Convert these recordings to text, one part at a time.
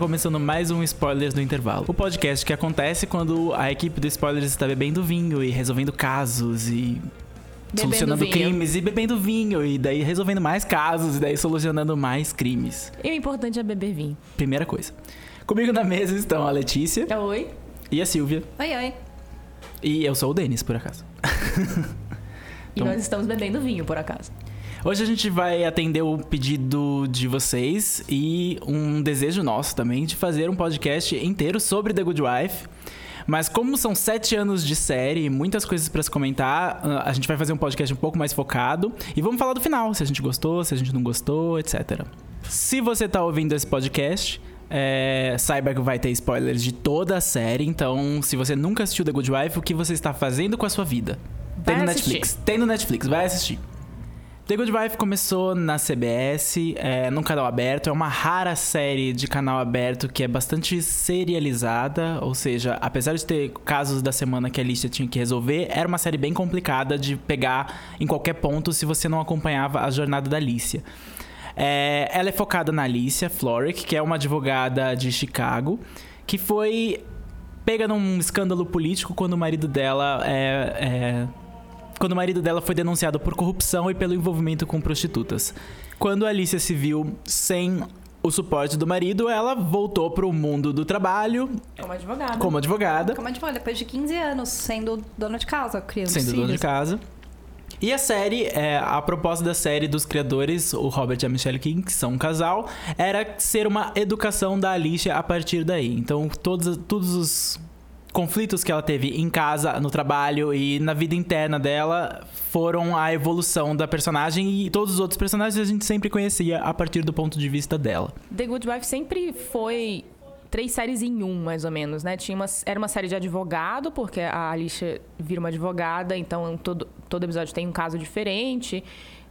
começando mais um Spoilers do Intervalo. O podcast que acontece quando a equipe do Spoilers está bebendo vinho e resolvendo casos e Bebendo solucionando vinho. crimes e bebendo vinho e daí resolvendo mais casos e daí solucionando mais crimes. E o importante é beber vinho. Primeira coisa. Comigo na mesa estão a Letícia Oi. e a Silvia. Oi, oi. E eu sou o Denis, por acaso. E Então- nós estamos bebendo vinho, por acaso. Hoje a gente vai atender o pedido de vocês e um desejo nosso também de fazer um podcast inteiro sobre The Good Wife. Mas como são sete anos de série e muitas coisas pra se comentar, ah, a gente vai fazer um podcast um pouco mais focado e vamos falar do final, se a gente gostou, se a gente não gostou, etc. Se você tá ouvindo esse podcast, é, saiba que vai ter spoilers de toda a série, então se você nunca assistiu The Good Wife, o que você está fazendo com a sua vida? Tem Vai no assistir. Netflix. Tem no Netflix, vai assistir. The Good Wife começou na CBS, é, num canal aberto. É uma rara série de canal aberto que é bastante serializada. Ou seja, apesar de ter casos da semana que a Alicia tinha que resolver, era uma série bem complicada de pegar em qualquer ponto se você não acompanhava a jornada da Alicia. É, ela é focada na Alicia Florrick, que é uma advogada de Chicago, que foi pega num escândalo político quando o marido dela é- é quando o marido dela foi denunciado por corrupção e pelo envolvimento com prostitutas. Quando a Alicia se viu sem o suporte do marido, ela voltou pro mundo do trabalho Como advogada. como advogada, Como a gente falou, depois de 15 anos sendo dona de casa, criando sendo filhos. dona de casa. E a série, é, a proposta da série dos criadores, o Robert e a Michelle King, que são um casal, era ser uma educação da Alicia a partir daí. Então, todos, todos os conflitos que ela teve em casa, no trabalho e na vida interna dela foram a evolução da personagem e todos os outros personagens a gente sempre conhecia a partir do ponto de vista dela. The Good Wife sempre foi três séries em um, mais ou menos, né? Tinha uma, era uma série de advogado, porque a Alicia vira uma advogada, então todo, todo episódio tem um caso diferente.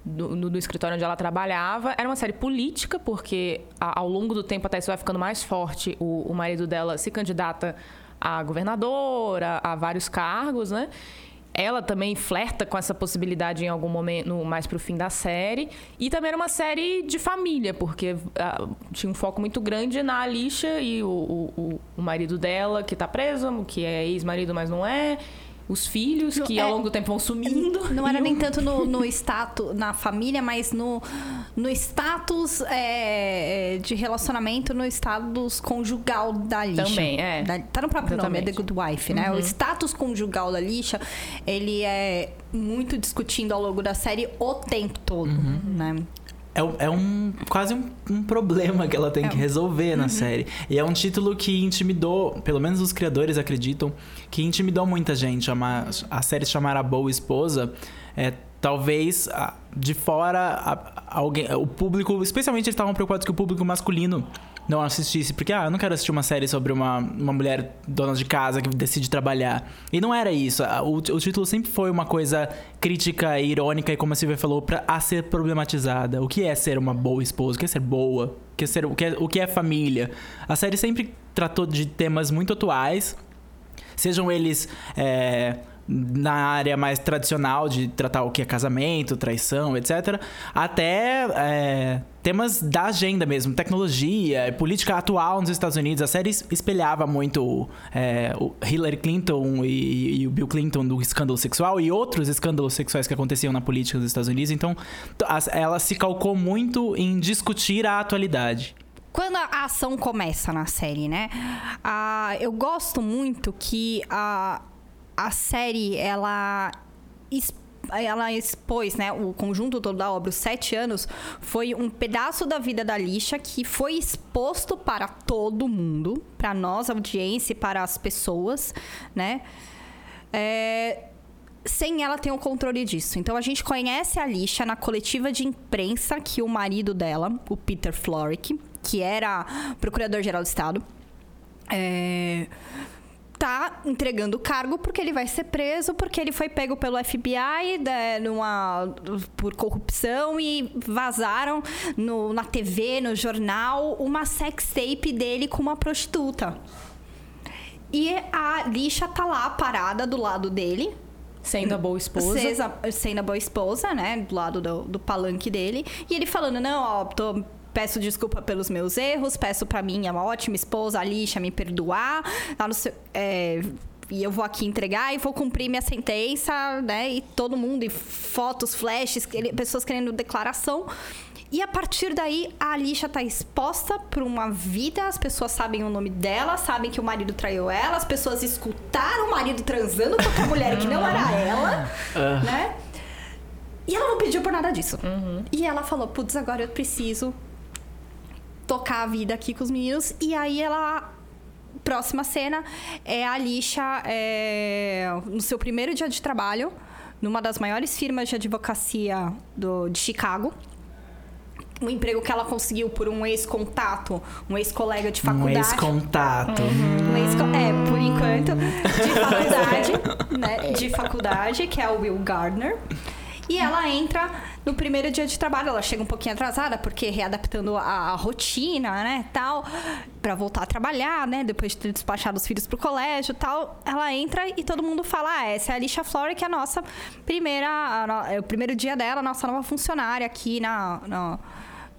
Do, no- do escritório onde ela trabalhava. Era uma série política, porque a- ao longo do tempo, até isso vai ficando mais forte, o, o marido dela se candidata a governadora, a vários cargos, né? Ela também flerta com essa possibilidade em algum momento, mais pro fim da série. E também era uma série de família, porque ah, tinha um foco muito grande na Alicia e o, o, o- o marido dela, que tá preso, que é ex-marido, mas não é. Os filhos, Não, que é- ao longo do tempo vão sumindo. Não era nem tanto no, no status, na família, mas no, no status é, é, de relacionamento, no status conjugal da lixa. Também, é. Da- tá no próprio nome, é The Exatamente. Good Wife, né? O status conjugal da lixa, ele é muito discutindo ao longo da série o tempo todo, né? É, um- é um quase um, um problema que ela tem É que resolver na série. E é um título que intimidou, pelo menos os criadores acreditam, que intimidou muita gente. A, ma- a série chamar A Boa Esposa. É, talvez de fora a- alguém, o público, especialmente eles estavam preocupados que o público masculino não assistisse, porque ah, eu não quero assistir uma série sobre uma, uma mulher dona de casa que decide trabalhar. E não era isso. O, o título sempre foi uma coisa crítica e irônica, e como a Silvia falou, pra, a ser problematizada. O que é ser uma boa esposa? O que é ser boa? O que é, ser, o que é, o que é família? A série sempre tratou de temas muito atuais, sejam eles é, na área mais tradicional de tratar o que é casamento, traição, etc., até é, temas da agenda mesmo, tecnologia, política atual nos Estados Unidos. A série es- espelhava muito é, o Hillary Clinton e, e o Bill Clinton do escândalo sexual e outros escândalos sexuais que aconteciam na política dos Estados Unidos. Então, ela se calcou muito em discutir a atualidade. Quando a ação começa na série, né? Ah, eu gosto muito que a, a série, ela, ela expôs, né? O conjunto todo da obra, os sete anos, foi um pedaço da vida da lixa que foi exposto para todo mundo, para nós, audiência, para as pessoas, né? É, sem ela ter o controle disso. Então a gente conhece a Lixa na coletiva de imprensa que o marido dela, o Peter Florrick, que era procurador-geral do Estado, é, tá entregando o cargo porque ele vai ser preso, porque ele foi pego pelo FBI né, numa, por corrupção e vazaram no, na TV, no jornal, uma sex tape dele com uma prostituta. E a lixa tá lá parada do lado dele. Sendo a boa esposa. Sendo a boa esposa, né? Do lado do, do palanque dele. E ele falando, não, ó, tô... Peço desculpa pelos meus erros, peço pra minha ótima esposa, a lixa, me perdoar. Lá no seu, é, e eu vou aqui entregar e vou cumprir minha sentença, né? E todo mundo, e fotos, flashes, pessoas querendo declaração. E a partir daí, a Alicia tá exposta por uma vida, as pessoas sabem o nome dela, sabem que o marido traiu ela, as pessoas escutaram o marido transando com outra mulher que não era ela, Ah. né? E ela não pediu por nada disso. E ela falou, putz, agora eu preciso tocar a vida aqui com os meninos. E aí ela. Próxima cena é a Alicia é, no seu primeiro dia de trabalho, numa das maiores firmas de advocacia do, de Chicago. Um emprego que ela conseguiu por um ex-contato, um ex-colega de Um faculdade. ex-contato. Um ex é, por enquanto, de faculdade, né? De faculdade, que é o Will Gardner. E ela entra no primeiro dia de trabalho. Ela chega um pouquinho atrasada, porque readaptando a, a rotina, né, tal, pra voltar a trabalhar, né, depois de ter despachado os filhos pro colégio, tal. Ela entra e todo mundo fala: ah, essa é a Alicia Flora, que é a nossa primeira, a no- é o primeiro dia dela, a nossa nova funcionária aqui na, na,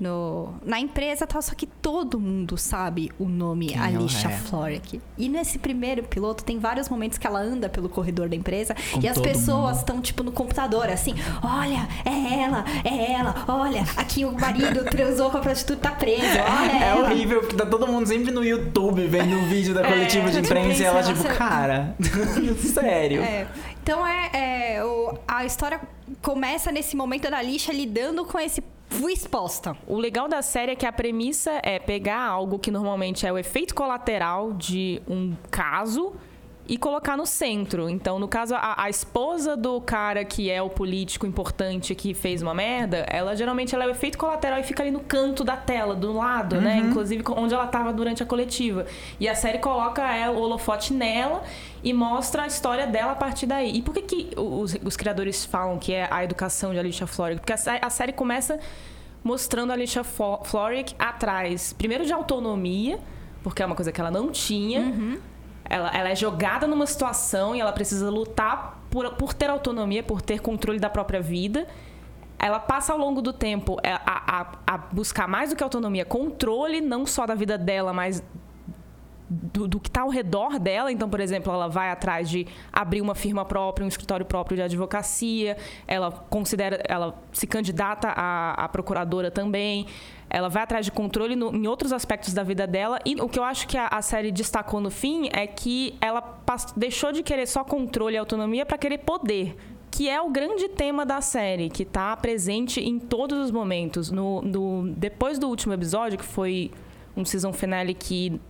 no- na empresa, tal. Só que todo mundo sabe o nome Quem Alicia é. Florek. E nesse primeiro piloto tem vários momentos que ela anda pelo corredor da empresa Com e as pessoas estão tipo no computador assim, olha, é ela, é ela, olha, aqui o marido transou com a prostituta tá preso, olha É horrível, porque tá todo mundo sempre no YouTube vendo o vídeo da coletiva de de imprensa e ela, tipo, nossa. cara, sério. É, então é, é, o- a história começa nesse momento da lixa lidando com esse exposta. O legal da série é que a premissa é pegar algo que normalmente é o efeito colateral de um caso e colocar no centro. Então, no caso, a, a esposa do cara que é o político importante que fez uma merda, ela geralmente ela é o efeito colateral e fica ali no canto da tela, do lado, né? Inclusive onde ela estava durante a coletiva. E a série coloca ela, o holofote nela e mostra a história dela a partir daí. E por que, que os, os criadores falam que é a educação de Alicia Florrick? Porque a, a série começa mostrando a Alicia Flo- Florrick atrás, primeiro de autonomia, porque é uma coisa que ela não tinha. Ela, ela é jogada numa situação e ela precisa lutar por, por ter autonomia, por ter controle da própria vida. Ela passa ao longo do tempo é, a, a- a buscar mais do que autonomia, controle não só da vida dela, mas do, do que está ao redor dela. Então, por exemplo, ela vai atrás de abrir uma firma própria, um escritório próprio de advocacia. Ela considera, ela se candidata a, a procuradora também. Ela vai atrás de controle no- em outros aspectos da vida dela. E o que eu acho que a, a série destacou no fim é que ela pas- deixou de querer só controle e autonomia para querer poder. Que é o grande tema da série, que está presente em todos os momentos. No, no- depois do último episódio, que foi um season finale que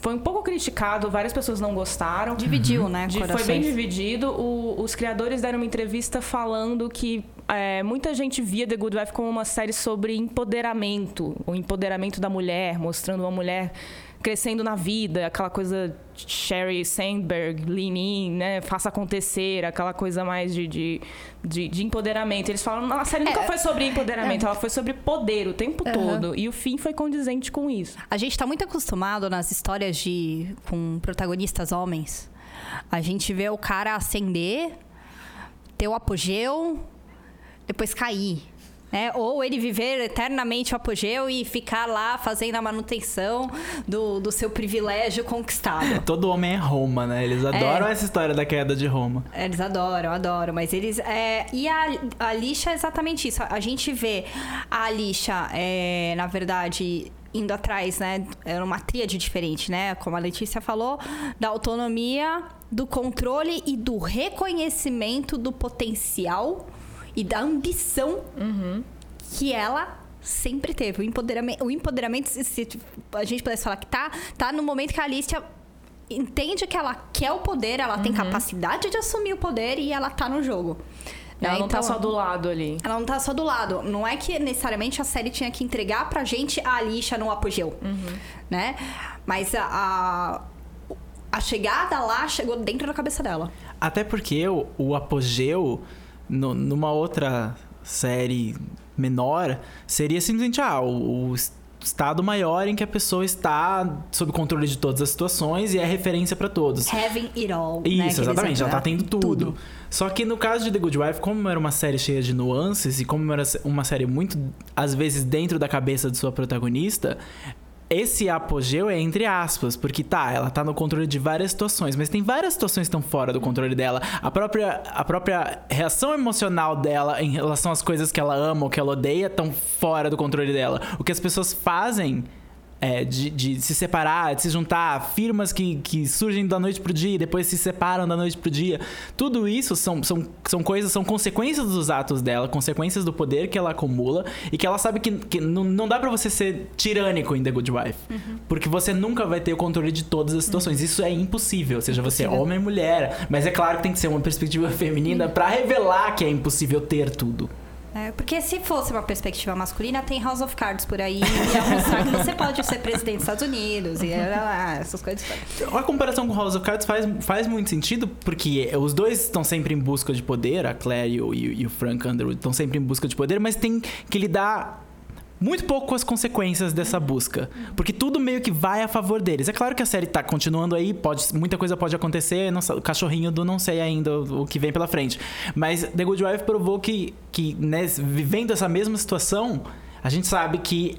foi um pouco criticado, várias pessoas não gostaram. Dividiu, né, De- foi bem dividido. O- os criadores deram uma entrevista falando que é, muita gente via The Good Wife como uma série sobre empoderamento, o empoderamento da mulher, mostrando uma mulher crescendo na vida, aquela coisa Sherry Sandberg, lean in, né, faça acontecer, aquela coisa mais de, de, de, de empoderamento. Eles falam, "Não, a série nunca É, foi sobre empoderamento, ela foi sobre poder o tempo todo. E o fim foi condizente com isso. A gente tá muito acostumado nas histórias de com protagonistas homens. A gente vê o cara ascender, ter o apogeu, depois cair. Né? Ou ele viver eternamente o apogeu e ficar lá fazendo a manutenção do, do seu privilégio conquistado. Todo homem é Roma, né? Eles adoram essa história da queda de Roma. Eles adoram, adoram, mas eles. é, e a, a lixa é exatamente isso. A gente vê a lixa, é, na verdade, indo atrás, né? É uma tríade diferente, né? Como a Letícia falou, da autonomia, do controle e do reconhecimento do potencial e da ambição que ela sempre teve. O empoderamento, o empoderamento se, se a gente pudesse falar que tá, tá no momento que a Alicia entende que ela quer o poder, ela tem capacidade de assumir o poder e ela tá no jogo. Ela né? não tá Então, só do lado ali. ela não tá só do lado. Não é que necessariamente a série tinha que entregar pra gente a lixa no apogeu, né? Mas a, a, a chegada lá chegou dentro da cabeça dela. Até porque o, o apogeu no- numa outra série menor seria simplesmente ah, o, o estado maior em que a pessoa está sob controle de todas as situações e é referência pra todos. Having it all. né, Isso, eles exatamente, já entram, tá né? tendo tudo. Só que no caso de The Good Wife, como era uma série cheia de nuances e como era uma série muito, às vezes, dentro da cabeça de sua protagonista, esse apogeu é entre aspas, porque tá, ela tá no controle de várias situações, mas tem várias situações que estão fora do controle dela. A própria, a própria reação emocional dela em relação às coisas que ela ama ou que ela odeia estão fora do controle dela. O que as pessoas fazem é, de, de se separar, de se juntar, firmas que, que surgem da noite pro dia e depois se separam da noite pro dia. Tudo isso são, são, são coisas, são consequências dos atos dela, consequências do poder que ela acumula e que ela sabe que, que não, não dá pra você ser tirânico em The Good Wife. Porque você nunca vai ter o controle de todas as situações. Isso é impossível, seja você Impossível. homem ou mulher. Mas é claro que tem que ser uma perspectiva feminina pra revelar que é impossível ter tudo. É, porque se fosse uma perspectiva masculina, tem House of Cards por aí. E ia mostrar que você pode ser presidente dos Estados Unidos e ah, essas coisas. A comparação com House of Cards faz, faz muito sentido, porque os dois estão sempre em busca de poder, a Claire e o- e o Frank Underwood estão sempre em busca de poder, mas tem que lidar muito pouco com as consequências dessa busca. Porque tudo meio que vai a favor deles. É claro que a série tá continuando aí, pode, muita coisa pode acontecer, não o cachorrinho do não sei ainda o, que vem pela frente. Mas The Good Wife provou que, que né, vivendo essa mesma situação, a gente sabe que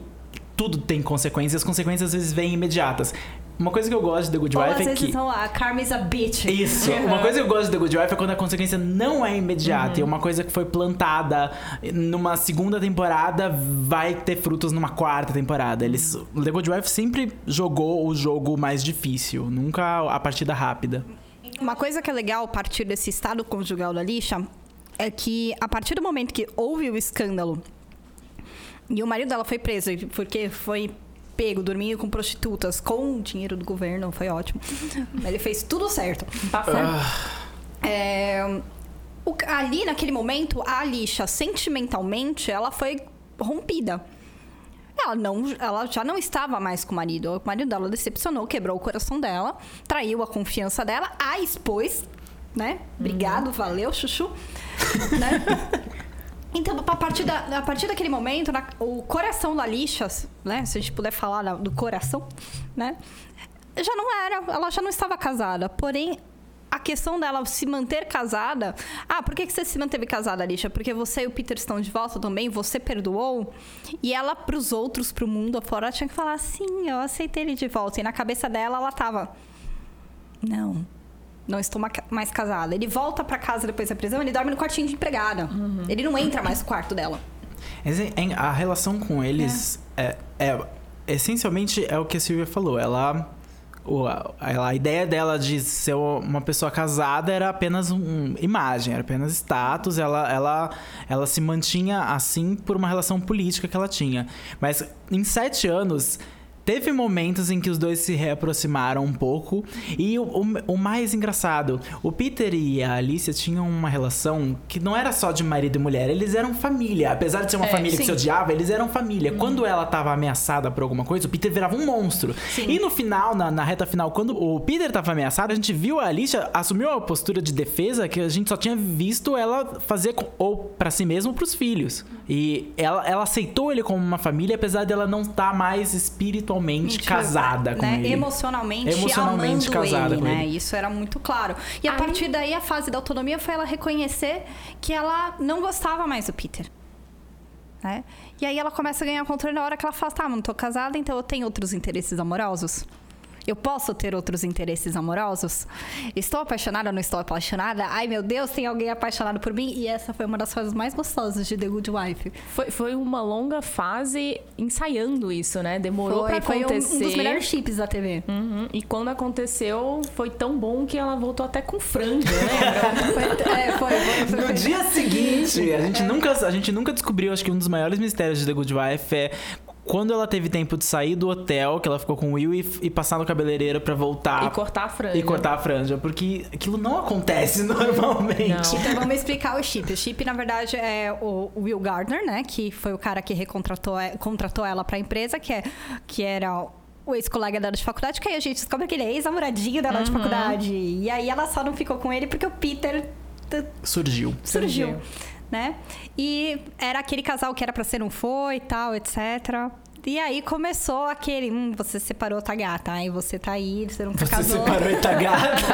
tudo tem consequências, as consequências às vezes vêm imediatas. Uma coisa que eu gosto de The Good Ou Wife às é vezes que. são a Karma is a bitch. Isso. Uma coisa que eu gosto de The Good Wife é quando a consequência não é imediata. E Uhum. uma coisa que foi plantada numa segunda temporada vai ter frutos numa quarta temporada. Eles, Uhum. The Good Wife sempre jogou o jogo mais difícil, nunca a partida rápida. Uma coisa que é legal a partir desse estado conjugal da lixa é que a partir do momento que houve o escândalo e o marido dela foi preso porque foi pego dormindo com prostitutas com o dinheiro do governo, foi ótimo. Ele fez tudo certo. Tá certo. É, o- ali naquele momento, a Alicia, sentimentalmente, ela foi rompida. Ela, não, ela já não estava mais com o marido. O marido dela decepcionou, quebrou o coração dela, traiu a confiança dela, a expôs, né? Obrigado, valeu, chuchu. né? Então, a partir, da, a partir daquele momento, na- o coração da Alicia, né? Se a gente puder falar da- do coração, né? Já não era, ela já não estava casada. Porém, a questão dela se manter casada. Ah, por que, que você se manteve casada, Alicia? Porque você e o Peter estão de volta também, você perdoou. E ela, pros outros, pro mundo afora, tinha que falar: sim, eu aceitei ele de volta. E na cabeça dela, ela tava: não, não estou ma- mais casada. Ele volta pra casa depois da prisão, ele dorme no quartinho de empregada. Ele não entra mais no quarto dela. Mas, é- é- A relação com eles é. é- essencialmente é o que a Silvia falou. Ela. a ideia dela de ser uma pessoa casada era apenas uma imagem, era apenas status. Ela, ela, ela se mantinha assim por uma relação política que ela tinha. Mas em sete anos. Teve momentos em que os dois se reaproximaram um pouco. E o, o, o mais engraçado, o Peter e a Alicia tinham uma relação que não era só de marido e mulher, eles eram família. Apesar de ser uma É, família que sim. se odiava, eles eram família. Quando ela tava ameaçada por alguma coisa, o Peter virava um monstro. E no final, na, na reta final, quando o Peter tava ameaçado, a gente viu a Alicia assumiu uma postura de defesa que a gente só tinha visto ela fazer com- ou pra si mesma ou pros filhos. E ela, ela aceitou ele como uma família, apesar dela não estar mais espiritualmente casada com né? ele. Emocionalmente, Emocionalmente amando casada ele, com né? ele. Isso era muito claro. E a Aí- partir daí, a fase da autonomia foi ela reconhecer que ela não gostava mais do Peter. Né? E aí ela começa a ganhar controle na hora que ela fala, tá, não tô casada, então eu tenho outros interesses amorosos. Eu posso ter outros interesses amorosos? Estou apaixonada ou não estou apaixonada? Ai, meu Deus, tem alguém apaixonado por mim? E essa foi uma das fases mais gostosas de The Good Wife. Foi, foi uma longa fase ensaiando isso, né? Demorou Foi, pra foi um, acontecer. um dos melhores chips da TV. Uhum. E quando aconteceu, foi tão bom que ela voltou até com franja, né? Foi, é, foi, foi, foi, No dia seguinte, a gente, nunca, a gente nunca descobriu, acho que um dos maiores mistérios de The Good Wife é quando ela teve tempo de sair do hotel, que ela ficou com o Will e, e passar no cabeleireiro pra voltar. E cortar a franja. E cortar a franja, porque aquilo não acontece normalmente. Não. Então vamos explicar o chip. O chip, na verdade, é o Will Gardner, né? Que foi o cara que recontratou contratou ela pra empresa, que, é, que era o ex-colega dela de faculdade, que aí a gente descobre que ele é ex-namoradinho dela de faculdade. E aí ela só não ficou com ele porque o Peter Surgiu. surgiu, Surgiu. Né? E era aquele casal que era pra ser, não foi e tal, etc. E aí começou aquele, hum, você separou tua gata, aí você tá aí, você nunca Você casou. separou e tá gata.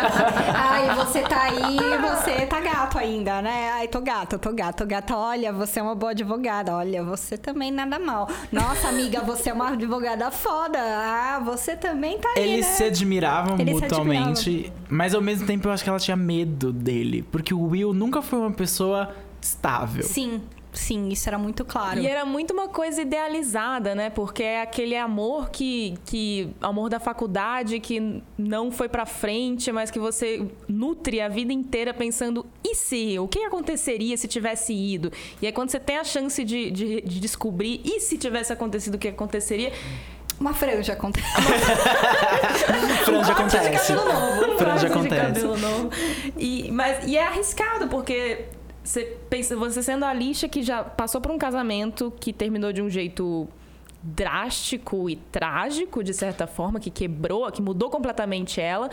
Ai, você tá aí, você tá gato ainda, né? Ai, tô gato, tô gato, tô gata. Olha, você é uma boa advogada. Olha, você também nada mal. Nossa, amiga, você é uma advogada foda. Ah, você também tá aí, Eles né? se admiravam Eles se mutuamente, mas ao mesmo tempo eu acho que ela tinha medo dele, porque o Will nunca foi uma pessoa estável. Sim, sim, isso era muito claro. E era muito uma coisa idealizada, né? Porque é aquele amor que, que amor da faculdade que não foi pra frente, mas que você nutre a vida inteira pensando e se? O que aconteceria se tivesse ido? E aí quando você tem a chance de, de, de descobrir e se tivesse acontecido o que aconteceria, Uma franja acontece. Franja acontece. cabelo novo. Franja Franja de acontece. cabelo novo. E, mas, e é arriscado, porque você pensa, você sendo a lixa que já passou por um casamento que terminou de um jeito drástico e trágico, de certa forma, que quebrou, que mudou completamente ela.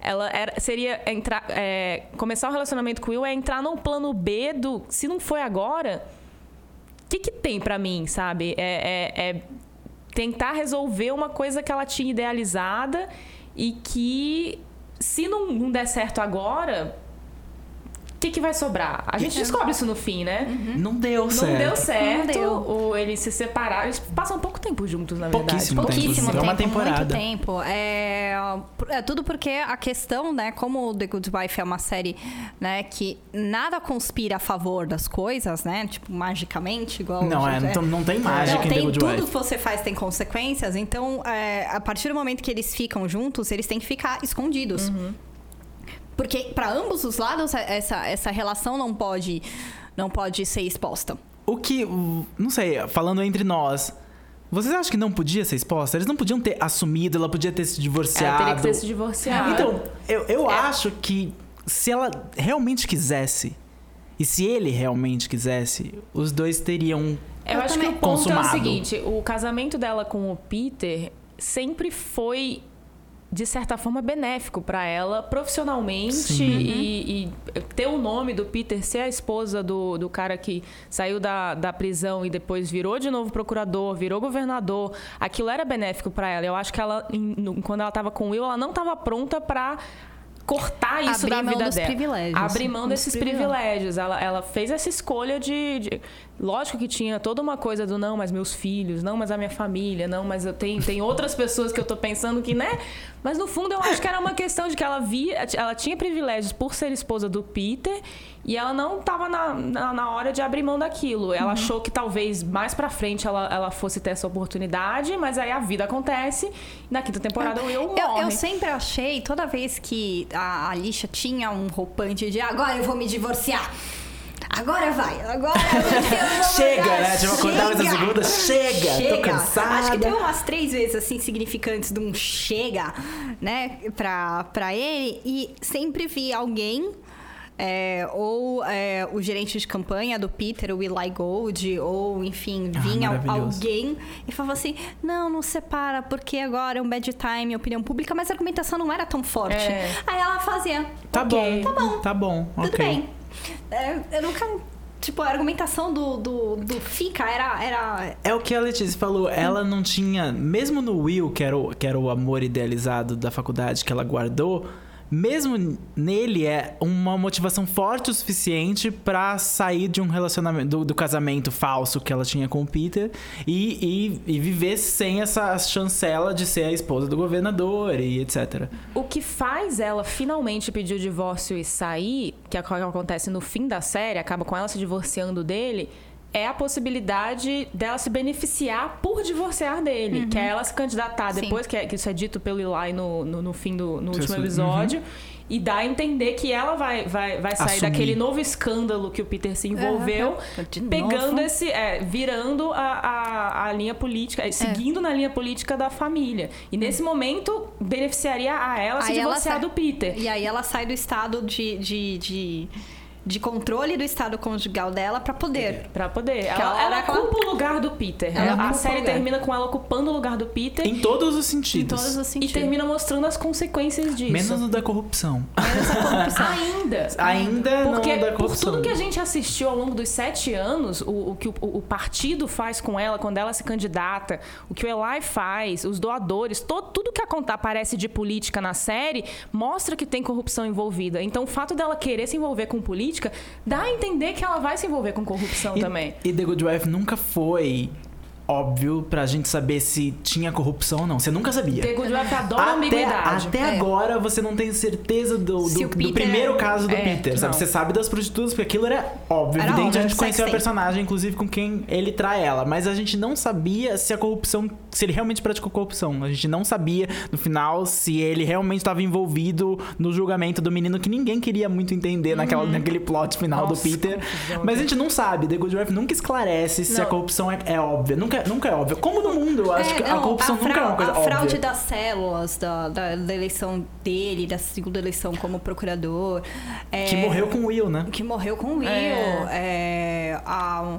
Ela era, seria entrar, é, começar um relacionamento com o Will é entrar num plano B do se não foi agora, o que, que tem pra mim, sabe? É, é- é tentar resolver uma coisa que ela tinha idealizada e que, se não, não der certo agora, que, que vai sobrar? A gente descobre isso no fim, né? Não deu Não certo. deu certo. Não deu. O, eles se separaram. Eles passam pouco tempo juntos, na verdade. Pouquíssimo tempo. Pouquíssimo É tempo, uma temporada. muito tempo. É, é tudo porque a questão, né, como The Good Wife é uma série, né, que nada conspira a favor das coisas, né, tipo, magicamente, igual... Não, é, não, não tem mágica Não, em The tem Good tudo Wife. que você faz tem consequências, então é, a partir do momento que eles ficam juntos, eles têm que ficar escondidos. Uhum. Porque para ambos os lados essa, essa relação não pode não pode ser exposta. O que, não sei, falando entre nós, vocês acham que não podia ser exposta? Eles não podiam ter assumido, ela podia ter se Ela divorciado. teria que ter se divorciado. Então, eu, eu É. acho que se ela realmente quisesse, e se ele realmente quisesse, os dois teriam. Eu, Eu acho que o ponto é Consumado. o seguinte: o casamento dela com o Peter sempre foi de certa forma benéfico pra ela profissionalmente e, e ter o nome do Peter ser a esposa do, do cara que saiu da, da prisão e depois virou de novo procurador, virou governador, aquilo era benéfico pra ela. Eu acho que ela, quando ela tava com o Will, ela não tava pronta pra cortar isso Abrir da vida dela. privilégios. Abrir mão desses privilégios. privilégios. Ela, ela fez essa escolha de, de- Lógico que tinha toda uma coisa do não, mas meus filhos, não, mas a minha família, não, mas eu tenho, tem outras pessoas que eu tô pensando que, né? Mas no fundo eu acho que era uma questão de que ela via. Ela tinha privilégios por ser esposa do Peter e ela não tava na, na, na hora de abrir mão daquilo. Ela achou que talvez mais pra frente ela, ela fosse ter essa oportunidade, mas aí a vida acontece. Na quinta temporada o Will morre. Eu, eu sempre achei, toda vez que a Alicia tinha um roupante de agora eu vou me divorciar. Agora vai, agora eu Chega, mudar, né? Tipo, acordava essa chega, segunda, chega, tô cansada. Acho que teve umas três vezes assim significantes de um chega, né, pra, pra ele. E sempre vi alguém. É, ou é, o gerente de campanha do Peter, o Eli Gold, ou enfim, Ah, vinha maravilhoso. alguém e falava assim: não, não separa, porque agora é um bad time, opinião pública, mas a argumentação não era tão forte. É. Aí ela fazia: Tá ok, bom, tá bom, tá bom, tudo ok. bem. É, eu nunca. Tipo, a argumentação do, do, do Fica era, era. É o que a Letícia falou, ela não tinha, mesmo no Will, que era, o, que era o amor idealizado da faculdade que ela guardou, mesmo nele é uma motivação forte o suficiente pra sair de um relacionamento, do, do casamento falso que ela tinha com o Peter e, e, e viver sem essa chancela de ser a esposa do governador e etc. O que faz ela finalmente pedir o divórcio e sair, que é o que acontece no fim da série, acaba com ela se divorciando dele, é a possibilidade dela se beneficiar por divorciar dele. Que é ela se candidatar Sim. depois, que, é- que isso é dito pelo Eli no, no, no fim do no último uhum. episódio. E dá a entender que ela vai, vai, vai sair Assumir. daquele novo escândalo que o Peter se envolveu. De pegando novo. esse. É, virando a, a, a linha política, é, seguindo na linha política da família. E nesse momento, beneficiaria a ela se Aí ela divorciar sai- do Peter. E aí ela sai do estado de. de, de de controle do estado conjugal dela pra poder. Pra poder. Que Ela, a ela ela- ocupa o lugar do Peter. Ela Ela- a o série lugar. termina com ela ocupando o lugar do Peter. Em todos os Em sentidos. todos os E sentidos. termina mostrando as consequências disso. Menos no da corrupção. Ainda. Ainda Porque não da por corrupção. tudo que a gente assistiu ao longo dos sete anos, o, o que o, o partido faz com ela quando ela se candidata, o que o Eli faz, os doadores, to- tudo que aparece de política na série mostra que tem corrupção envolvida. Então o fato dela querer se envolver com política dá a entender que ela vai se envolver com corrupção E, também. e The Good Wife nunca foi óbvio pra gente saber se tinha corrupção ou não. Você nunca sabia. The Good Wife adora Até, ambiguidade. até É. agora você não tem certeza do, do, Se do primeiro é- caso do é, Peter, sabe? não. Você sabe das prostitutas, porque aquilo era óbvio, Era evidente. óbvio, a gente conheceu a personagem, inclusive, com quem ele trai ela. Mas a gente não sabia se a corrupção. Se ele realmente praticou corrupção. A gente não sabia, no final, se ele realmente estava envolvido no julgamento do menino que ninguém queria muito entender naquela, naquele plot final Uhum. Nossa, do Peter. Mas a gente não sabe. The Good Wife nunca esclarece se Não. a corrupção é, é óbvia. Nunca, nunca é óbvia. Como no mundo, eu acho É, que a não, corrupção nunca é uma coisa A fraude óbvia. das células, da, da, da eleição dele, da segunda eleição como procurador. é, Que morreu com o Will, né? Que morreu com o Will. É, a,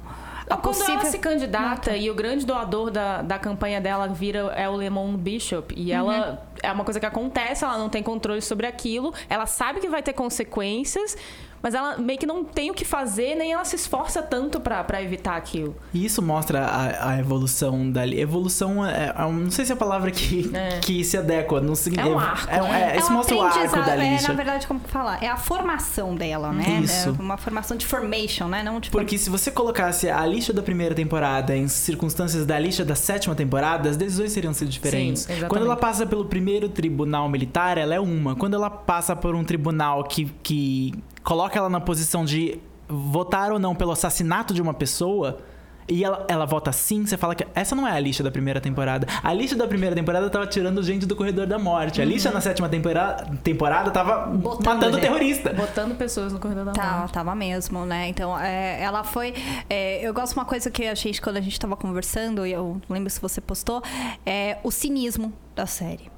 a Quando possível... ela se candidata e o grande doador da, da campanha dela vira é o Lemon Bishop e ela é uma coisa que acontece, ela não tem controle sobre aquilo, ela sabe que vai ter consequências, mas ela meio que não tem o que fazer, nem ela se esforça tanto pra pra evitar aquilo. E isso mostra a, a evolução dali. Evolução é, é não sei se é a palavra que, É. que se adequa. Não, sig- É um arco, é, né? é, isso um mostra o arco da É, lixa. na verdade, como falar? É a formação dela, né? Isso. É uma formação de formation, né? Não tipo... Porque se você colocasse a lixa da primeira temporada em circunstâncias da lixa da sétima temporada, as decisões seriam sido diferentes. Sim, exatamente. Quando ela passa pelo primeiro tribunal militar, ela é uma. Quando ela passa por um tribunal que, que coloca ela na posição de votar ou não pelo assassinato de uma pessoa. E ela, ela vota sim, você fala que essa não é a lixa da primeira temporada. A lixa da primeira temporada tava tirando gente do corredor da morte. A lixa na sétima temporada, temporada tava Botando matando gente. terrorista. Botando pessoas no corredor da Tá, morte. tava mesmo, né? Então, é, ela foi. é, eu gosto de uma coisa que a gente, quando a gente tava conversando, e eu lembro se você postou, é o cinismo da série.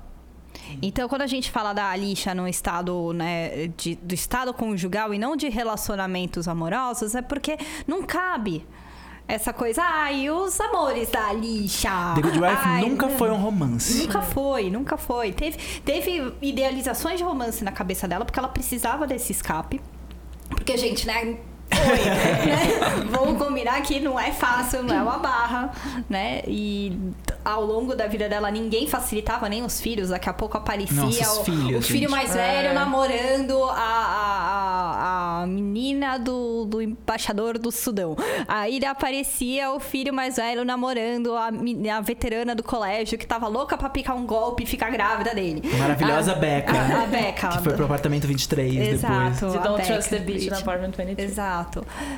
Então, quando a gente fala da Alicia no estado, né, de- do estado conjugal e não de relacionamentos amorosos, é porque não cabe essa coisa, ai, os amores da Alicia. The Good Wife Ai, nunca foi um romance. Nunca foi, nunca foi. Teve, teve idealizações de romance na cabeça dela, porque ela precisava desse escape. Porque, gente, né? Foi, né? Vamos combinar que não é fácil, não é uma barra, né? E ao longo da vida dela, ninguém facilitava nem os filhos. Daqui a pouco aparecia Nossa, os o, filhos, o filho gente. mais É. velho namorando a, a, a, a menina do, do embaixador do Sudão. Aí aparecia o filho mais velho namorando a, a veterana do colégio que tava louca pra picar um golpe e ficar grávida dele. Maravilhosa A- Becca. A, a Becca. Que foi pro apartamento 23 Exato. depois. De a Don't Trust the Beach na Beach. Apartment 23. Exato.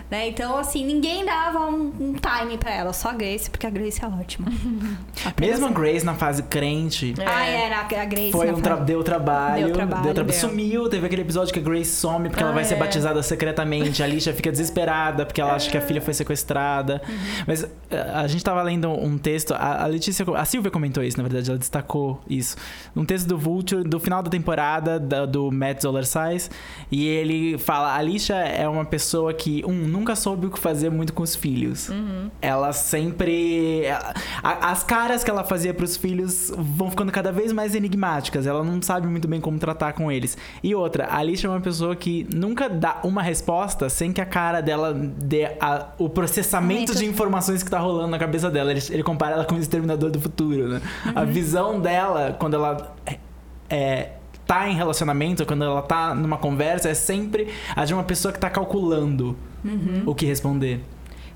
Né? Então, assim, ninguém dava um, um time pra ela, só a Grace, porque a Grace é ótima. Apenas Mesmo a Grace na fase crente, É. Ah, era a Grace. foi um tra- fase- deu trabalho, Deu trabalho, traba- deu. sumiu, teve aquele episódio que a Grace some porque ela Ah, vai ser é. batizada secretamente, a Alicia fica desesperada porque ela acha que a filha foi sequestrada. Uhum. Mas uh, a gente tava lendo um texto, a, a Letícia, a Silvia comentou isso, na verdade, ela destacou isso. Um texto do Vulture do final da temporada da- do Matt Zoller Size, e ele fala: a Alicia é uma pessoa que um nunca soube o que fazer muito com os filhos. Ela sempre ela- a- as caras que ela fazia pros filhos vão ficando cada vez mais enigmáticas. Ela não sabe muito bem como tratar com eles. E outra, a Alicia é uma pessoa que nunca dá uma resposta sem que a cara dela dê a- o processamento de informações que tá rolando na cabeça dela. Ele, ele compara ela com o Exterminador do Futuro, né? A visão dela, quando ela é, tá em relacionamento, quando ela tá numa conversa, é sempre a de uma pessoa que tá calculando o que responder.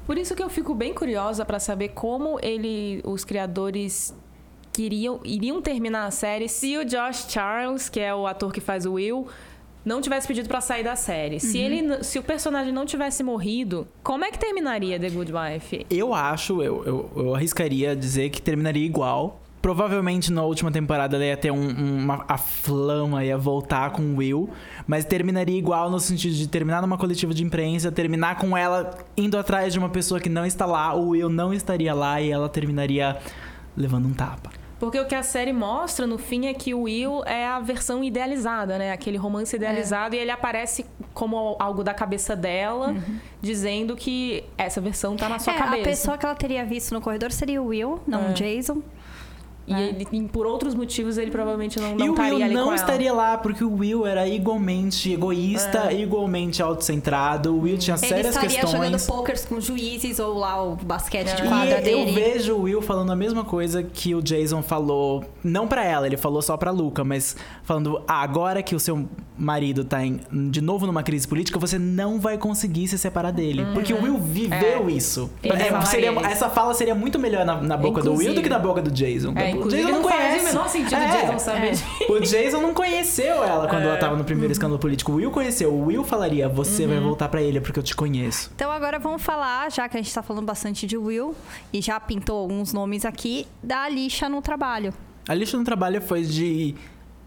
Por isso que eu fico bem curiosa pra saber como ele, os criadores queriam, iriam terminar a série se o Josh Charles, que é o ator que faz o Will, não tivesse pedido pra sair da série. Se Uhum. ele, se o personagem não tivesse morrido, como é que terminaria The Good Wife? Eu acho, eu, eu, eu arriscaria dizer que terminaria igual. Provavelmente na última temporada ela ia ter um- uma a flama, ia voltar com o Will, mas terminaria igual no sentido de terminar numa coletiva de imprensa, terminar com ela indo atrás de uma pessoa que não está lá, o Will não estaria lá e ela terminaria levando um tapa. Porque o que a série mostra no fim é que o Will é a versão idealizada, né? Aquele romance idealizado e ele aparece como algo da cabeça dela, dizendo que essa versão tá na sua É, cabeça. a pessoa que ela teria visto no corredor seria o Will, não É. o Jason. E ele, e por outros motivos ele provavelmente não, E não o estaria Will ali não com ela. estaria lá, porque o Will era igualmente egoísta, igualmente autocentrado. O Will tinha Ele sérias estaria jogando questões. pokers com juízes ou lá o basquete de E quadra eu dele. vejo o Will falando a mesma coisa que o Jason falou, não pra ela, ele falou só pra Luca, mas falando, ah, agora que o seu marido tá em- de novo numa crise política, você não vai conseguir se separar dele. Porque o Will viveu isso. Ele É, seria- isso. essa fala seria muito melhor na, na boca do Will Inclusive. do que na boca do Jason. É, o inclusive Jason não faz o menor sentido o É, Jason saber é. disso. O Jason não conheceu ela quando ela tava no primeiro escândalo político. O Will conheceu. O Will falaria, você vai voltar pra ele porque eu te conheço. Então agora vamos falar, já que a gente tá falando bastante de Will e já pintou alguns nomes aqui, da lixa no trabalho. A lista no trabalho foi de.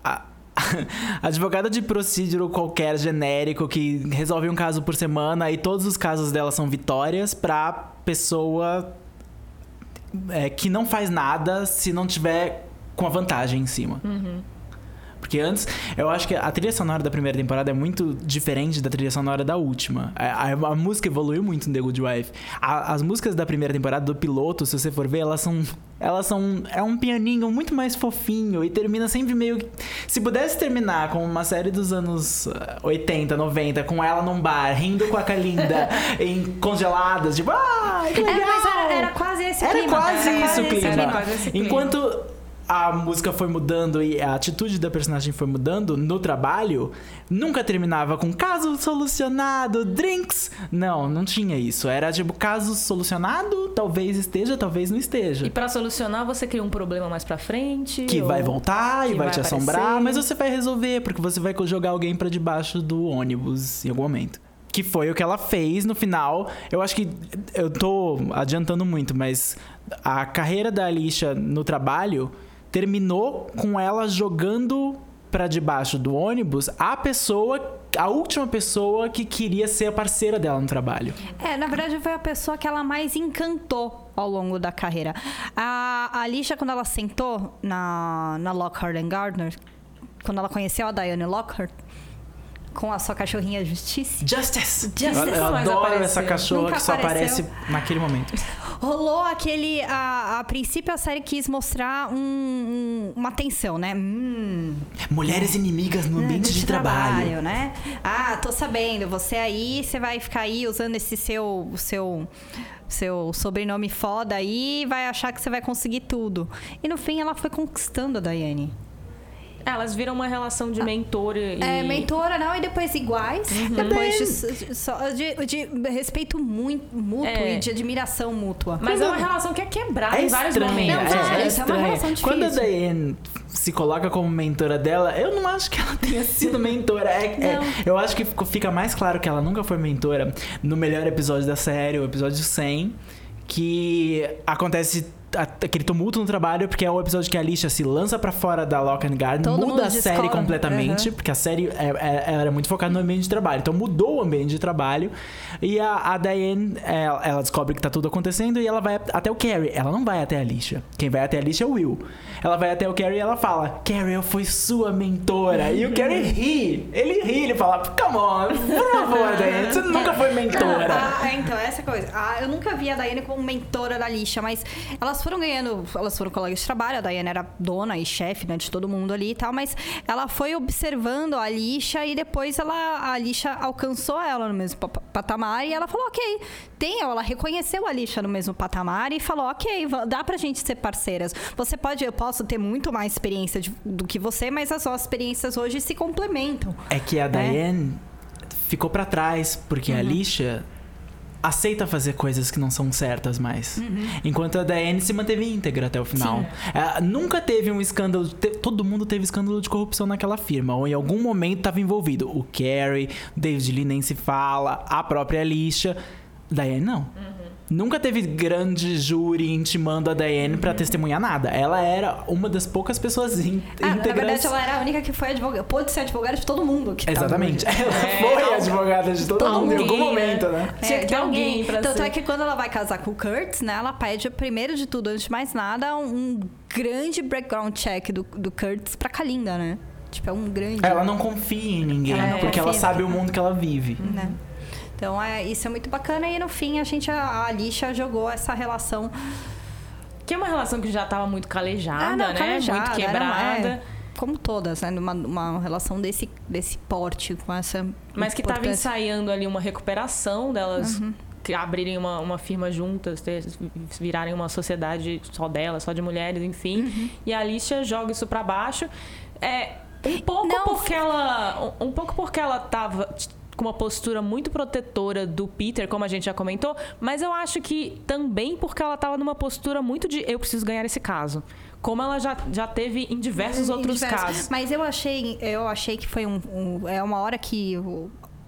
a- advogada de procedural qualquer genérico que resolve um caso por semana e todos os casos dela são vitórias pra pessoa é, que não faz nada se não tiver com a vantagem em cima. Porque antes, eu acho que a trilha sonora da primeira temporada é muito diferente da trilha sonora da última. A, a- a música evoluiu muito no The Good Wife. A- as músicas da primeira temporada, do piloto, se você for ver, elas são. Elas são. É um pianinho muito mais fofinho e termina sempre meio. que- Se pudesse terminar com uma série dos anos ah, 80, 90, com ela num bar, rindo com a Kalinda, em congeladas, tipo, ah, que legal! É, mas era, era quase esse Era clima. quase Era isso esse clima. Era quase esse clima. Enquanto a música foi mudando e a atitude da personagem foi mudando no trabalho, nunca terminava com caso solucionado, drinks. Não, não tinha isso. Era tipo caso solucionado, talvez esteja, talvez não esteja. E pra solucionar, você cria um problema mais pra frente. Que ou- vai voltar e que vai, vai te assombrar, aparecer. mas você vai resolver, porque você vai jogar alguém pra debaixo do ônibus em algum momento. Que foi o que ela fez no final. Eu acho que eu tô adiantando muito, mas a carreira da Alicia no trabalho terminou com ela jogando pra debaixo do ônibus a pessoa, a última pessoa que queria ser a parceira dela no trabalho. É, na verdade foi a pessoa que ela mais encantou ao longo da carreira. A a Alicia, quando ela sentou na, na Lockhart and Gardner, quando ela conheceu a Diane Lockhart, com a sua cachorrinha Justice, Justice! Justice. Eu, eu adoro apareceu. essa cachorra Nunca que só apareceu. aparece naquele momento. Rolou aquele. A, a princípio a série quis mostrar um- um- uma tensão, né? Hum, Mulheres inimigas no ambiente de, trabalho. né? Ah, tô sabendo. Você aí, você vai ficar aí usando esse seu, seu, seu sobrenome foda aí e vai achar que você vai conseguir tudo. E no fim ela foi conquistando a Daiane. Elas viram uma relação de mentor e... É, mentora não, e depois iguais. Depois de, só de, de respeito muito mútuo É. e de admiração mútua. Mas é uma relação que é quebrada em vários estranha, momentos. Não, é, é isso é uma relação difícil. Quando a Diane se coloca como mentora dela, eu não acho que ela tenha sido mentora. É- é- Não. eu acho que fica- mais claro que ela nunca foi mentora no melhor episódio da série, o episódio 100, que acontece aquele tumulto no trabalho, porque é o episódio que a Alicia se lança pra fora da Lock and Garden, Todo muda a série descola. completamente, Uhum. porque a série é, é- era muito focada no ambiente de trabalho. Então mudou o ambiente de trabalho. E a, a Diane, ela, ela descobre que tá tudo acontecendo e ela vai até o Carrie. Ela não vai até a Alicia. Quem vai até a Alicia é o Will. Ela vai até o Carrie e ela fala: Carrie, eu fui sua mentora. E o Carrie ri. Ele ri, ele fala: Come on, por favor, Diane, você nunca foi mentora. Ah, é, então, essa coisa. Ah, eu nunca vi a Daiane como mentora da lixa, mas elas foram ganhando, elas foram colegas de trabalho, a Daiane era dona e chefe, né, de todo mundo ali e tal, mas ela foi observando a lixa e depois ela, a lixa alcançou ela no mesmo pa- patamar e ela falou, ok, tem, ela reconheceu a lixa no mesmo patamar e falou, ok, dá pra gente ser parceiras. Você pode, eu posso ter muito mais experiência de- do que você, mas as nossas experiências hoje se complementam. É que a Diane ficou pra trás, porque a Alicia aceita fazer coisas que não são certas mais. Enquanto a Diane se manteve íntegra até o final. É, nunca teve um escândalo. te- todo mundo teve escândalo de corrupção naquela firma, ou em algum momento estava envolvido. O Carrie, o David Lee nem se fala, a própria Alicia. Diane não. Nunca teve grande júri intimando a Diane pra testemunhar nada. Ela era uma das poucas pessoas ín- Ah, na íntegras. verdade, ela era a única que foi advogada, pôde ser advogada de todo mundo. Exatamente. Ela É, foi al- advogada de todo, todo mundo em algum momento, né? Tinha que ter alguém pra Tanto ser. é que quando ela vai casar com o Kurtz, né? Ela pede, primeiro de tudo, antes de mais nada, um grande background check do, do Kurtz pra Kalinda, né? Tipo, é um grande. Ela não confia em ninguém, Ela porque ela sabe o mundo que ela vive. né? Então, é, isso é muito bacana. E no fim, a gente, a, Alicia jogou essa relação. Que é uma relação que já tava muito calejada, Ah, não, né? calejada, muito era quebrada. é, como todas, né? Uma, uma relação desse, desse porte, com essa. Mas que tava importância. ensaiando ali uma recuperação delas Uhum. que abrirem uma, uma firma juntas, ter- virarem uma sociedade só delas, só de mulheres, enfim. Uhum. E a Alicia joga isso pra baixo. É, um pouco Não, porque ela. Um, um pouco porque ela tava. Com uma postura muito protetora do Peter, como a gente já comentou, mas eu acho que também porque ela tava numa postura muito de eu preciso ganhar esse caso. Como ela já, já teve em diversos Em outros diversos. casos. Mas eu achei, eu achei que foi um, um- é uma hora que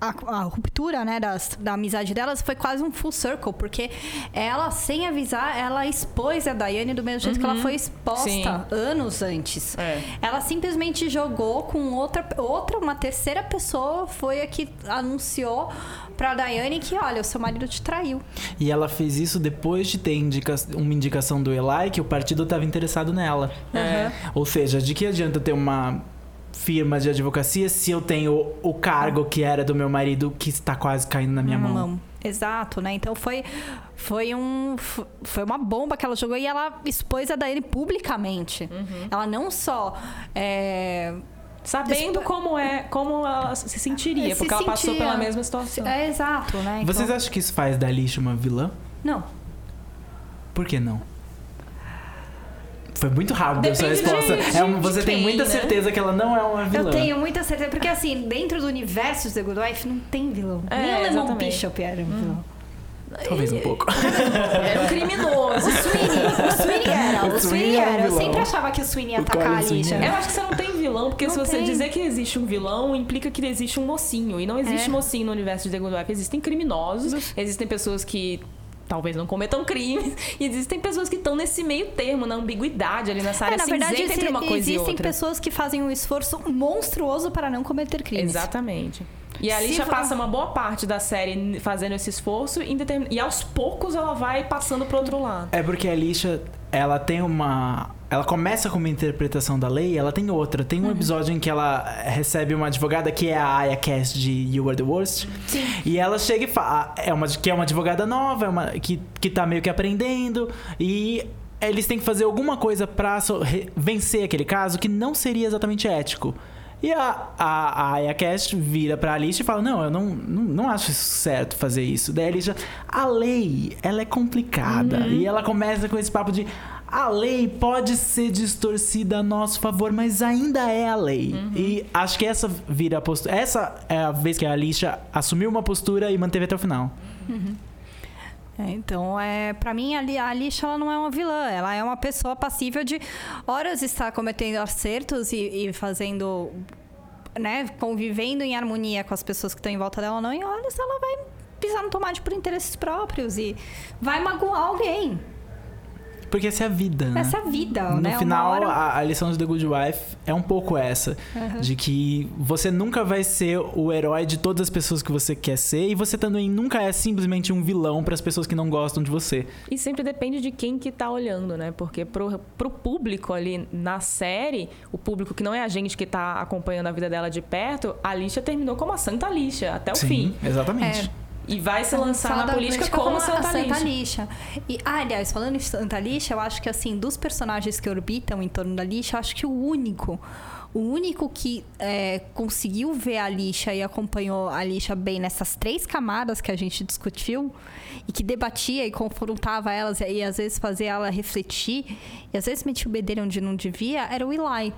a, a ruptura, né, das- da amizade delas foi quase um full circle, porque ela, sem avisar, ela expôs a Daiane do mesmo jeito que ela foi exposta Sim. anos antes. É. Ela simplesmente jogou com outra, outra, uma terceira pessoa, foi a que anunciou pra Daiane que, olha, o seu marido te traiu. E ela fez isso depois de ter indica- uma indicação do Eli que o partido estava interessado nela. É. Ou seja, de que adianta ter uma firma de advocacia se eu tenho o cargo que era do meu marido que está quase caindo na minha mão? Exato, né? Então foi, foi, um, foi uma bomba que ela jogou e ela expôs a Daiane publicamente. Uhum. Ela não só. é, Sabendo como é, como ela se sentiria, Se porque ela passou sentia. pela mesma situação. é exato, né? Então- Vocês acham que isso faz da Alicia uma vilã? Não. Por que não? Foi muito rápido a sua de- resposta. de- É um- de você tem quem, muita né? certeza que ela não é uma vilã. Eu tenho muita certeza, porque assim, dentro do universo de The Good Wife não tem vilão. É, Nem o Lemon exatamente. Bishop era um vilão. Talvez um pouco. Era um criminoso. O Sweeney, o Sweeney era, O o Sweeney Sweeney era um. Eu sempre achava que o Sweeney ia O atacar a. Eu acho que você não tem vilão, porque Não se você tem. dizer que existe um vilão, implica que existe um mocinho. E não existe É. mocinho no universo de The Good Wife. Existem criminosos, existem pessoas que talvez não cometam crimes, e existem pessoas que estão nesse meio termo, na ambiguidade ali, nessa área É, na cinzenta verdade, entre uma coisa e existem outra. pessoas que fazem um esforço monstruoso para não cometer crimes. Exatamente. E a Alicia passa uma boa parte da série fazendo esse esforço em determin- e aos poucos ela vai passando pro outro lado. É porque a Alicia, ela tem uma. Ela começa com uma interpretação da lei, ela tem outra. Tem Uhum. um episódio em que ela recebe uma advogada que é a Aya Cass de You Are the Worst. E ela chega e fala. É uma, que é uma advogada nova, é uma, que, que tá meio que aprendendo. E eles têm que fazer alguma coisa pra so- re- vencer aquele caso que não seria exatamente ético. E a, a, a Aya Cass vira pra Alicia e fala: Não, eu não, não, não acho certo fazer isso. Daí a Alicia, a lei, ela é complicada. Uhum. E ela começa com esse papo de. A lei pode ser distorcida a nosso favor, mas ainda é a lei. Uhum. E acho que essa vira a postura. Essa é a vez que a Alicia assumiu uma postura e manteve até o final. É, então, é, para mim, a, a Alicia ela não é uma vilã. Ela é uma pessoa passível de horas estar cometendo acertos e, e fazendo, né, convivendo em harmonia com as pessoas que estão em volta dela ou não. E horas ela vai pisar no tomate por interesses próprios e vai magoar alguém. Porque essa é a vida, né? Essa é a vida, No né? Uma final, hora- a, a lição de The Good Wife é um pouco essa. De que você nunca vai ser o herói de todas as pessoas que você quer ser. E você também nunca é simplesmente um vilão para as pessoas que não gostam de você. E sempre depende de quem que tá olhando, né? Porque pro, pro público ali na série, o público que não é a gente que tá acompanhando a vida dela de perto, a Alicia terminou como a Santa Alicia, até o fim. exatamente. E vai se lançar na Lançada política como Santa, Santa. Lixa. E, ah, aliás, falando em Santa Lixa, eu acho que, assim, dos personagens que orbitam em torno da Lixa, eu acho que o único, o único que é, conseguiu ver a Lixa e acompanhou a Lixa bem nessas três camadas que a gente discutiu e que debatia e confrontava elas e às vezes fazia ela refletir e às vezes metia o bedelho onde não devia, era o Eli.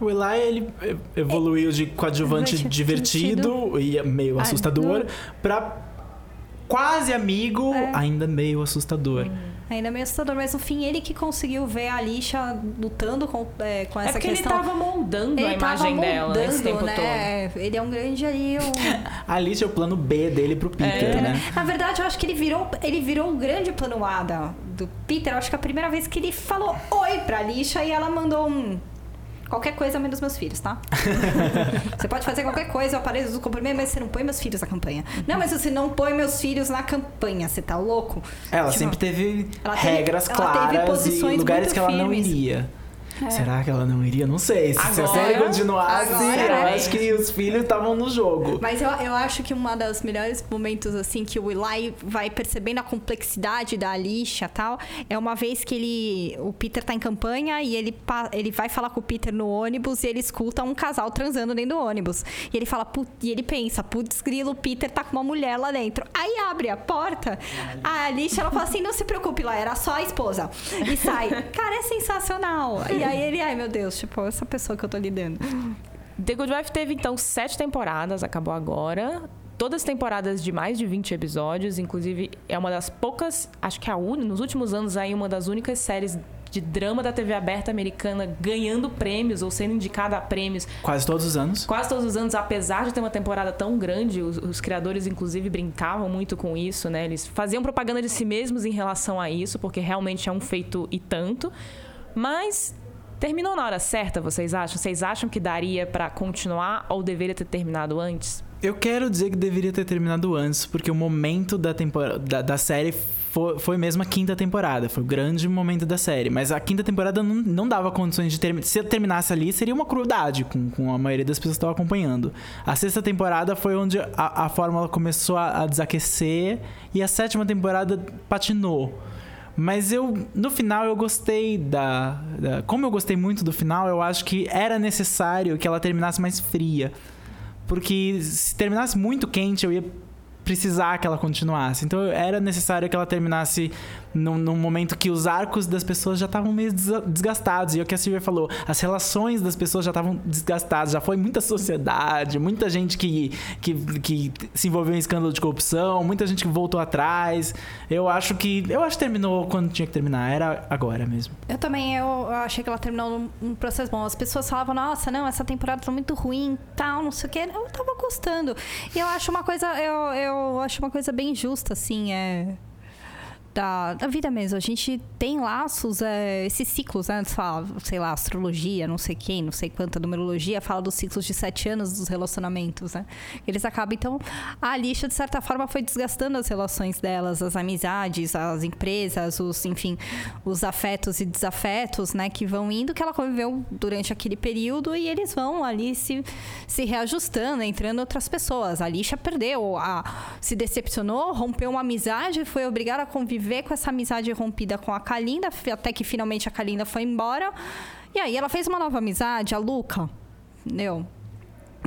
O Eli, ele evoluiu de coadjuvante Divertido. divertido e meio assustador não. pra quase amigo, É. ainda meio assustador. Ainda meio assustador, mas no fim ele que conseguiu ver a Lixa lutando com, é, com É essa porque questão. ele tava moldando a Ele tava imagem dela esse tempo moldando, né? Ele é um grande ali. Um... A Alice é o plano B dele pro Peter, É. né? Na verdade, eu acho que ele virou, ele virou o grande plano A da- do Peter. Eu acho que a primeira vez que ele falou oi pra Lixa e ela mandou um. Qualquer coisa menos meus filhos, tá? você pode fazer qualquer coisa, eu apareço do cumprimento, mas você não põe meus filhos na campanha. Não, mas você não põe meus filhos na campanha, você tá louco? Ela Tipo, sempre teve ela teve- regras ela teve claras e posições lugares que ela não firmes. Iria. Será que ela não iria? Não sei. Se, se a Agora- série continuasse, agora, eu acho que os filhos estavam no jogo. Mas eu, eu acho que uma das melhores momentos, assim, que o Eli vai percebendo a complexidade da Alicia e tal, é uma vez que ele. O Peter tá em campanha e ele, ele vai falar com o Peter no ônibus e ele escuta um casal transando dentro do ônibus. E ele fala, e ele pensa, putz, grilo, o Peter tá com uma mulher lá dentro. Aí abre a porta, a Alicia ela fala assim: não se preocupe lá, era só a esposa. E sai. Cara, é sensacional. E aí ele, ai meu Deus, tipo, essa pessoa que eu tô lidando. The Good Wife teve, então, sete temporadas, acabou agora. Todas temporadas de mais de 20 episódios, inclusive é uma das poucas, acho que é a única, nos últimos anos aí, uma das únicas séries de drama da TV aberta americana ganhando prêmios ou sendo indicada a prêmios Quase todos os anos. quase todos os anos, apesar de ter uma temporada tão grande, os, os criadores, inclusive, brincavam muito com isso, né? Eles faziam propaganda de si mesmos em relação a isso, porque realmente é um feito e tanto. Mas terminou na hora certa, vocês acham? Vocês acham que daria pra continuar ou deveria ter terminado antes? Eu quero dizer que deveria ter terminado antes, porque o momento da, temporada, da, da série foi, foi mesmo a quinta temporada. Foi o grande momento da série. Mas a quinta temporada não, não dava condições de terminar. Se terminasse ali, seria uma crueldade com, com a maioria das pessoas que estavam acompanhando. A sexta temporada foi onde a, a fórmula começou a, a desaquecer e a sétima temporada patinou. Mas eu, no final, eu gostei da, da. Como eu gostei muito do final, eu acho que era necessário que ela terminasse mais fria. Porque se terminasse muito quente, eu ia precisar que ela continuasse. Então era necessário que ela terminasse num, momento que os arcos das pessoas já estavam meio desgastados. E é o que a Silvia falou, as relações das pessoas já estavam desgastadas. Já foi muita sociedade, muita gente que, que, que se envolveu em escândalo de corrupção, muita gente que voltou atrás. Eu acho que. Eu acho que terminou quando tinha que terminar. Era agora mesmo. Eu também, eu, achei que ela terminou num processo bom. As pessoas falavam, nossa, não, essa temporada tá muito ruim, tal, não sei o quê. Eu tava gostando. E eu acho uma coisa, eu, eu acho uma coisa bem justa, assim, é... Da, da vida mesmo. A gente tem laços, é, esses ciclos, né? Fala, sei lá, astrologia, não sei quem, não sei quanta numerologia, fala dos ciclos de sete anos dos relacionamentos, né? Eles acabam. Então, a lixa, de certa forma, foi desgastando as relações delas, as amizades, as empresas, os, enfim, os afetos e desafetos, né? Que vão indo, que ela conviveu durante aquele período e eles vão ali se, se reajustando, entrando outras pessoas. A lixa perdeu, a, se decepcionou, rompeu uma amizade, foi obrigada a conviver com essa amizade rompida com a Kalinda, até que finalmente a Kalinda foi embora. E aí ela fez uma nova amizade, a Luca, entendeu?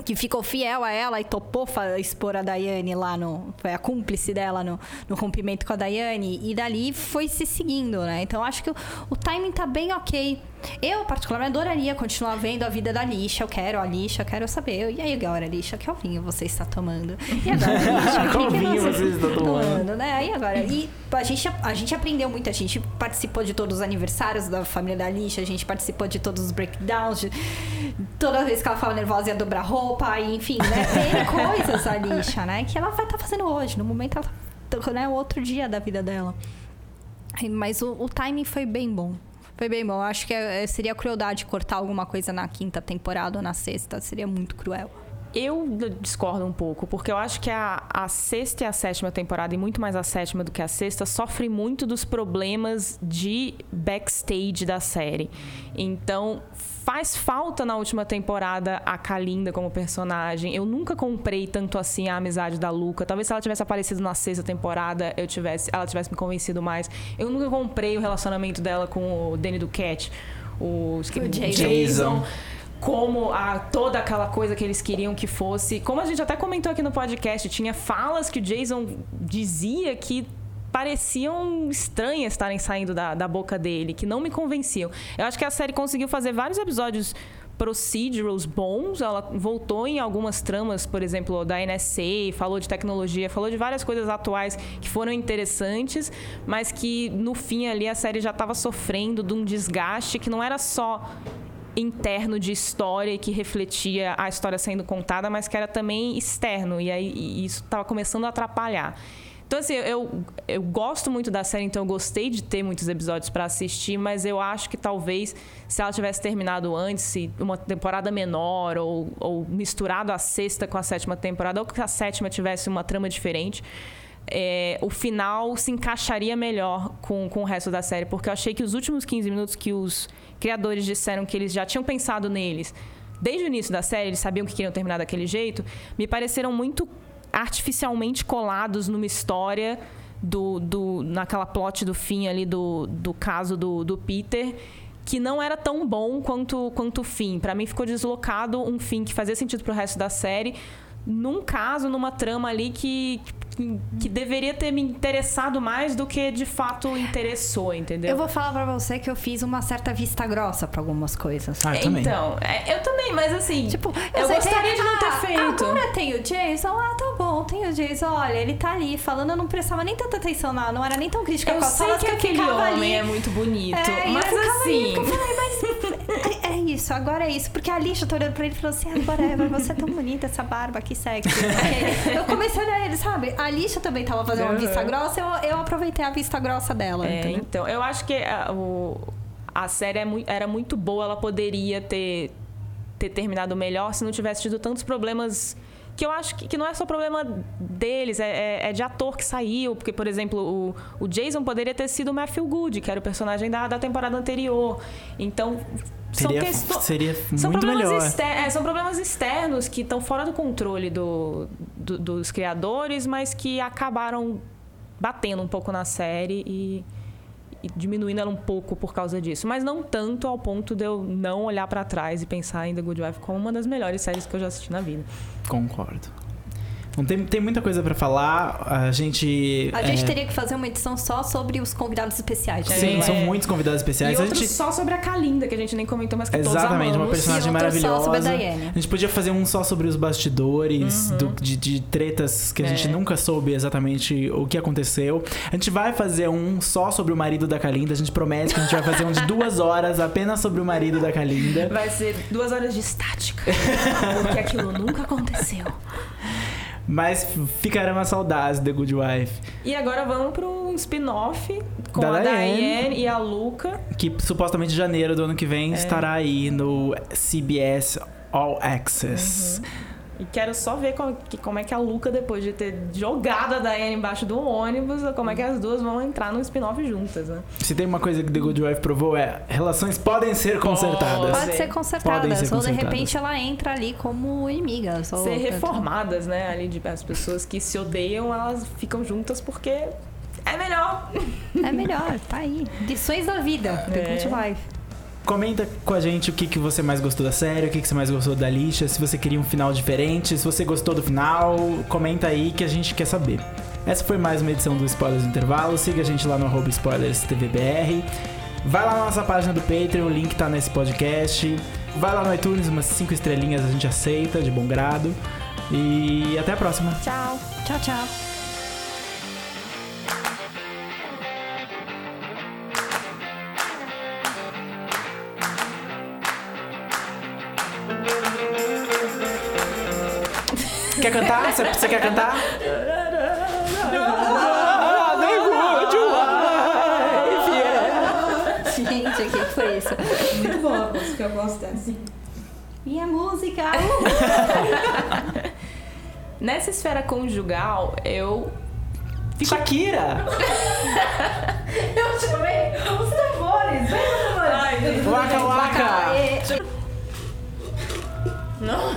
que ficou fiel a ela e topou expor a Daiane lá no. Foi a cúmplice dela no, no rompimento com a Daiane. E dali foi se seguindo, né? Então acho que o, o timing tá bem ok. Eu, particularmente, adoraria continuar vendo a vida da lixa. Eu quero a lixa, eu quero saber. E aí, agora, lixa, que vinho você está tomando? E agora, lixa, Qual que vinho você está tomando? né? Aí agora. E a gente, a gente aprendeu muito. A gente participou de todos os aniversários da família da lixa, a gente participou de todos os breakdowns. de- toda vez que ela fala nervosa ia dobrar roupa, e, enfim, né? Tem coisas a lixa, né? Que ela vai estar fazendo hoje. No momento ela tá. Né, o outro dia da vida dela. Mas o, o timing foi bem bom. Foi bem bom. Acho que é- seria crueldade cortar alguma coisa na quinta temporada ou na sexta. Seria muito cruel. Eu discordo um pouco, porque eu acho que a, a sexta e a sétima temporada, e muito mais a sétima do que a sexta, sofrem muito dos problemas de backstage da série. Então, faz falta na última temporada a Kalinda como personagem. Eu nunca comprei tanto assim a amizade da Luca. Talvez se ela tivesse aparecido na sexta temporada, eu tivesse, ela tivesse me convencido mais. Eu nunca comprei o relacionamento dela com o Danny Duquette. O, O Jason. Jason. Como a, toda aquela coisa que eles queriam que fosse. Como a gente até comentou aqui no podcast, tinha falas que o Jason dizia que pareciam estranhas estarem saindo da, da boca dele, que não me convenciam. Eu acho que a série conseguiu fazer vários episódios procedurals bons, ela voltou em algumas tramas, por exemplo, da NSA, falou de tecnologia, falou de várias coisas atuais que foram interessantes, mas que no fim ali a série já estava sofrendo de um desgaste que não era só interno de história e que refletia a história sendo contada, mas que era também externo. E aí e isso estava começando a atrapalhar. Então, assim, eu, eu gosto muito da série, então eu gostei de ter muitos episódios para assistir, mas eu acho que talvez se ela tivesse terminado antes, se uma temporada menor, ou, ou misturado a sexta com a sétima temporada, ou que a sétima tivesse uma trama diferente, é, o final se encaixaria melhor com, com o resto da série, porque eu achei que os últimos 15 minutos que os criadores disseram que eles já tinham pensado neles, desde o início da série, eles sabiam que queriam terminar daquele jeito, me pareceram muito artificialmente colados numa história do, do naquela plot do fim ali do, do caso do, do Peter que não era tão bom quanto, quanto o fim. Para mim ficou deslocado um fim que fazia sentido pro resto da série, num caso, numa trama ali que, que, que deveria ter me interessado mais do que de fato interessou, entendeu? Eu vou falar pra você que eu fiz uma certa vista grossa pra algumas coisas. Ah, eu também. Então, é, eu também, mas assim, Tipo, eu sei gostaria que- de não ter ah, feito. Agora tem o Jason, ah, tá bom, tem o Jason. Olha, ele tá ali falando, eu não prestava nem tanta atenção, não, não era nem tão crítica Eu com as sei que eu aquele homem ali. é muito bonito, É, eu mas ali, assim. eu falei, mas é, é isso, agora é isso. Porque a Lixa tá olhando pra ele e falou assim: agora é, você é tão bonita, essa barba, que sexy. Eu comecei a olhar ele, sabe? A Lixa também tava fazendo uma Uhum. vista grossa, eu, eu aproveitei a vista grossa dela, É, entendeu? então, eu acho que a, o- a série é era muito boa, ela poderia ter, ter terminado melhor se não tivesse tido tantos problemas. Que eu acho que, que não é só problema deles, é, é- é de ator que saiu. Porque, por exemplo, o, o Jason poderia ter sido o Matthew Good, que era o personagem da, da temporada anterior. Então, são Seria, questões. seria São muito problemas, melhor. é, são problemas externos que estão fora do controle do- do- dos criadores, mas que acabaram batendo um pouco na série e, e diminuindo ela um pouco por causa disso. Mas não tanto ao ponto de eu não olhar pra trás e pensar em The Good Wife como uma das melhores séries que eu já assisti na vida. Concordo. Não tem, tem muita coisa pra falar. A gente. A gente é, teria que fazer uma edição só sobre os convidados especiais. né? Sim, É. são muitos convidados especiais. e a gente. só sobre a Kalinda, que a gente nem comentou, mas que todos Exatamente, uma amamos. personagem E outro só maravilhosa. sobre a Diane. A gente podia fazer um só sobre os bastidores do- de, de tretas que a gente Uhum. É. nunca soube exatamente o que aconteceu. A gente vai fazer um só sobre o marido da Kalinda. A gente promete que a gente vai fazer um de duas horas apenas sobre o marido da Kalinda. Vai ser duas horas de estática. porque aquilo nunca aconteceu. Mas ficarão as saudades The Good Wife. E agora vamos para um spin-off com Da a Diane. Diane e a Luca. Que supostamente em janeiro do ano que É. vem estará aí no CBS All Access. E quero só ver como, que- como é que a Luca, depois de ter jogado a Diane embaixo do ônibus, como é que as duas vão entrar no spin-off juntas, né? Se tem uma coisa que The Good Wife provou é relações podem ser consertadas. Pode. Pode ser consertadas, Podem ser ou de consertadas. repente ela entra ali como inimigas. ou- Ser reformadas, né? Ali de as pessoas que se odeiam, elas ficam juntas porque é melhor. É melhor, tá aí. Lições da vida. The É. Good Wife. Comenta com a gente o que, que você mais gostou da série, o que, que você mais gostou da lixa, se você queria um final diferente, se você gostou do final, comenta aí que a gente quer saber. Essa foi mais uma edição do Spoilers do Intervalo. Siga a gente lá no arroba SpoilersTVBR. Vai lá na nossa página do Patreon, o link tá nesse podcast. Vai lá no iTunes, umas 5 estrelinhas a gente aceita, de bom grado. E até a próxima. Tchau. Tchau, tchau. Quer cantar? Você, você quer cantar? Gente, o que foi isso? Muito boa a música, eu gosto dessa. Minha música! Nessa esfera conjugal, eu. Shakira! Eu chamei os tambores, vem os tambores. Waka waka! Não.